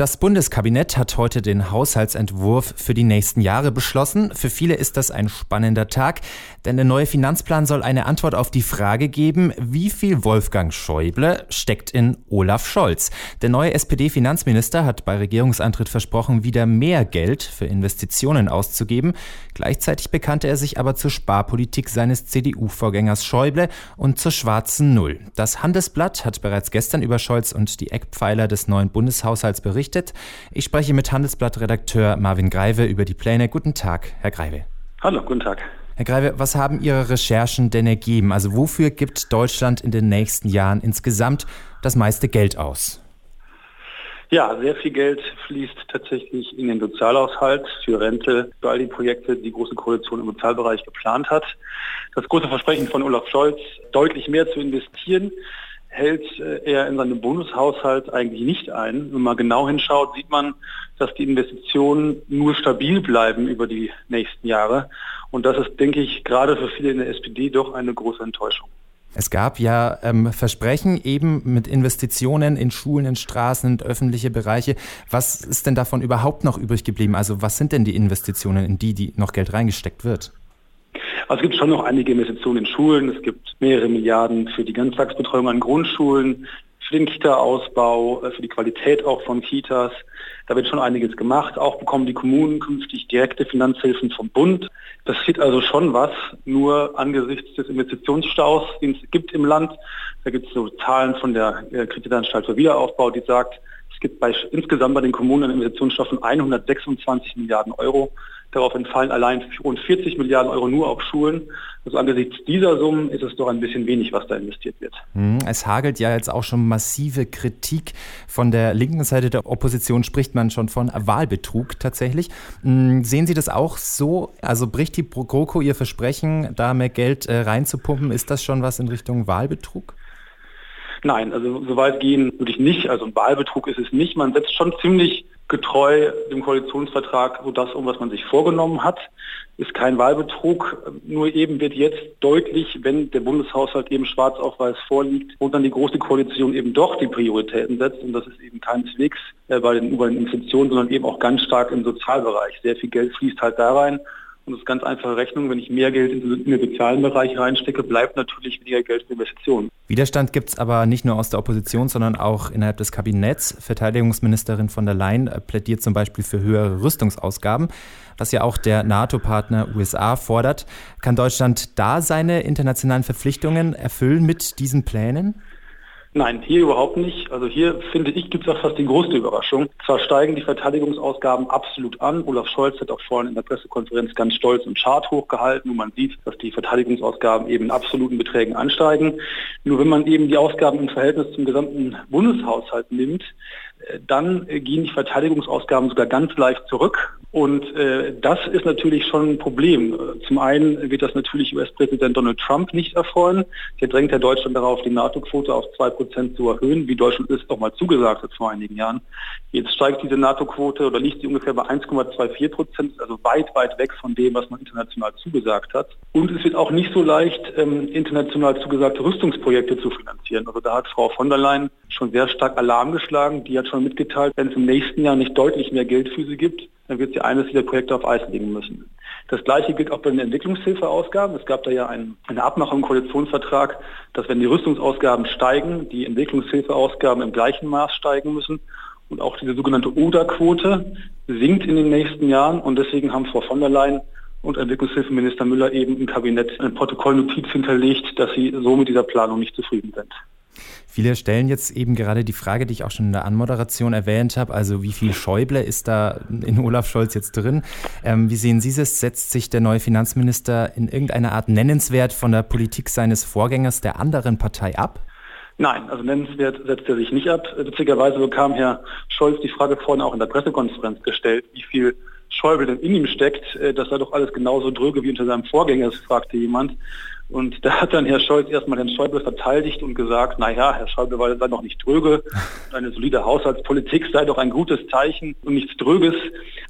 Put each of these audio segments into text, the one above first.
Das Bundeskabinett hat heute den Haushaltsentwurf für die nächsten Jahre beschlossen. Für viele ist das ein spannender Tag, denn der neue Finanzplan soll eine Antwort auf die Frage geben, wie viel Wolfgang Schäuble steckt in Olaf Scholz. Der neue SPD-Finanzminister hat bei Regierungsantritt versprochen, wieder mehr Geld für Investitionen auszugeben. Gleichzeitig bekannte er sich aber zur Sparpolitik seines CDU-Vorgängers Schäuble und zur schwarzen Null. Das Handelsblatt hat bereits gestern über Scholz und die Eckpfeiler des neuen Bundeshaushalts berichtet berichtet. Ich spreche mit Handelsblatt-Redakteur Marvin Greive über die Pläne. Guten Tag, Herr Greive. Hallo, guten Tag. Herr Greive, was haben Ihre Recherchen denn ergeben? Also wofür gibt Deutschland in den nächsten Jahren insgesamt das meiste Geld aus? Ja, sehr viel Geld fließt tatsächlich in den Sozialhaushalt für Rente, für all die Projekte, die die Große Koalition im Sozialbereich geplant hat. Das große Versprechen von Olaf Scholz, deutlich mehr zu investieren, hält äh, er in seinem Bundeshaushalt eigentlich nicht ein. Wenn man genau hinschaut, sieht man, dass die Investitionen nur stabil bleiben über die nächsten Jahre. Und das ist, denke ich, gerade für viele in der SPD doch eine große Enttäuschung. Es gab ja ähm, Versprechen eben mit Investitionen in Schulen, in Straßen, in öffentliche Bereiche. Was ist denn davon überhaupt noch übrig geblieben? Also was sind denn die Investitionen, in die, die noch Geld reingesteckt wird? Also es gibt schon noch einige Investitionen in Schulen. Es gibt mehrere Milliarden für die Ganztagsbetreuung an Grundschulen, für den Kita-Ausbau, äh, für die Qualität auch von Kitas. Da wird schon einiges gemacht. Auch bekommen die Kommunen künftig direkte Finanzhilfen vom Bund. Das sieht also schon was, nur angesichts des Investitionsstaus, den es gibt im Land. Da gibt es so Zahlen von der äh, Kreditanstalt für Wiederaufbau, die sagt, es gibt bei, insgesamt bei den Kommunen einen Investitionsstau von 126 Milliarden Euro. Darauf entfallen allein rund 40 Milliarden Euro nur auf Schulen. Also angesichts dieser Summen ist es doch ein bisschen wenig, was da investiert wird. Hm, es hagelt ja jetzt auch schon massive Kritik. Von der linken Seite der Opposition spricht man schon von Wahlbetrug tatsächlich. Hm, sehen Sie das auch so? Also bricht die GroKo ihr Versprechen, da mehr Geld äh, reinzupumpen? Ist das schon was in Richtung Wahlbetrug? Nein, also so weit gehen würde ich nicht. Also ein Wahlbetrug ist es nicht. Man setzt schon ziemlich getreu dem Koalitionsvertrag so das um, was man sich vorgenommen hat. Ist kein Wahlbetrug, nur eben wird jetzt deutlich, wenn der Bundeshaushalt eben schwarz auf weiß vorliegt und dann die Große Koalition eben doch die Prioritäten setzt und das ist eben keineswegs äh, bei den, bei den Investitionen, sondern eben auch ganz stark im Sozialbereich. Sehr viel Geld fließt halt da rein und das ist ganz einfache Rechnung. Wenn ich mehr Geld in den sozialen Bereich reinstecke, bleibt natürlich weniger Geld für Investitionen. Widerstand gibt es aber nicht nur aus der Opposition, sondern auch innerhalb des Kabinetts. Verteidigungsministerin von der Leyen äh, plädiert zum Beispiel für höhere Rüstungsausgaben, was ja auch der NATO-Partner USA fordert. Kann Deutschland da seine internationalen Verpflichtungen erfüllen mit diesen Plänen? Nein, hier überhaupt nicht. Also hier finde ich, gibt es auch fast die größte Überraschung. Zwar steigen die Verteidigungsausgaben absolut an. Olaf Scholz hat auch vorhin in der Pressekonferenz ganz stolz einen Chart hochgehalten, wo man sieht, dass die Verteidigungsausgaben eben in absoluten Beträgen ansteigen. Nur wenn man eben die Ausgaben im Verhältnis zum gesamten Bundeshaushalt nimmt, dann gehen die Verteidigungsausgaben sogar ganz leicht zurück. Und äh, das ist natürlich schon ein Problem. Zum einen wird das natürlich US-Präsident Donald Trump nicht erfreuen. Der drängt ja Deutschland darauf, die NATO-Quote auf 2% zu erhöhen, wie Deutschland es auch mal zugesagt hat vor einigen Jahren. Jetzt steigt diese NATO-Quote oder liegt sie ungefähr bei 1,24 Prozent, also weit, weit weg von dem, was man international zugesagt hat. Und es wird auch nicht so leicht, ähm, international zugesagte Rüstungsprojekte zu finanzieren. Also da hat Frau von der Leyen schon sehr stark Alarm geschlagen. Die hat schon mitgeteilt, wenn es im nächsten Jahr nicht deutlich mehr Geld für sie gibt, dann wird sie eines dieser Projekte auf Eis legen müssen. Das Gleiche gilt auch bei den Entwicklungshilfeausgaben. Es gab da ja ein, eine Abmachung im Koalitionsvertrag, dass wenn die Rüstungsausgaben steigen, die Entwicklungshilfeausgaben im gleichen Maß steigen müssen. Und auch diese sogenannte ODA-Quote sinkt in den nächsten Jahren. Und deswegen haben Frau von der Leyen und Entwicklungshilfeminister Müller eben im Kabinett eine Protokollnotiz hinterlegt, dass sie so mit dieser Planung nicht zufrieden sind. Viele stellen jetzt eben gerade die Frage, die ich auch schon in der Anmoderation erwähnt habe, also wie viel Schäuble ist da in Olaf Scholz jetzt drin? Ähm, wie sehen Sie es? Setzt sich der neue Finanzminister in irgendeiner Art nennenswert von der Politik seines Vorgängers der anderen Partei ab? Nein, also nennenswert setzt er sich nicht ab. Witzigerweise bekam Herr Scholz die Frage vorhin auch in der Pressekonferenz gestellt, wie viel Schäuble denn in ihm steckt. Äh, das sei doch alles genauso dröge wie unter seinem Vorgänger, fragte jemand. Und da hat dann Herr Scholz erstmal Herrn Schäuble verteidigt und gesagt, naja, Herr Schäuble sei doch nicht dröge. Eine solide Haushaltspolitik sei doch ein gutes Zeichen und nichts Dröges.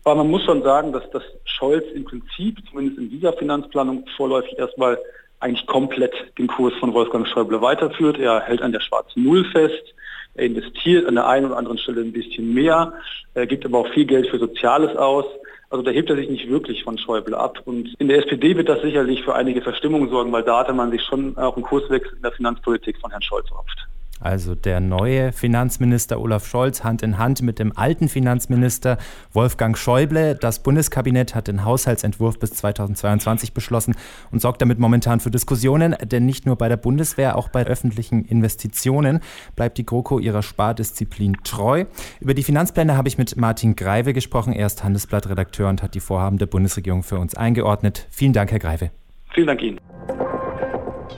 Aber man muss schon sagen, dass das Scholz im Prinzip, zumindest in dieser Finanzplanung, vorläufig erstmal eigentlich komplett den Kurs von Wolfgang Schäuble weiterführt. Er hält an der schwarzen Null fest. Er investiert an der einen oder anderen Stelle ein bisschen mehr, er gibt aber auch viel Geld für Soziales aus. Also da hebt er sich nicht wirklich von Schäuble ab. Und in der SPD wird das sicherlich für einige Verstimmung sorgen, weil da hatte man sich schon auch einen Kurswechsel in der Finanzpolitik von Herrn Scholz erhofft. Also der neue Finanzminister Olaf Scholz Hand in Hand mit dem alten Finanzminister Wolfgang Schäuble. Das Bundeskabinett hat den Haushaltsentwurf bis 2022 beschlossen und sorgt damit momentan für Diskussionen, denn nicht nur bei der Bundeswehr, auch bei öffentlichen Investitionen bleibt die GroKo ihrer Spardisziplin treu. Über die Finanzpläne habe ich mit Martin Greive gesprochen. Er ist Handelsblattredakteur und hat die Vorhaben der Bundesregierung für uns eingeordnet. Vielen Dank, Herr Greive. Vielen Dank Ihnen.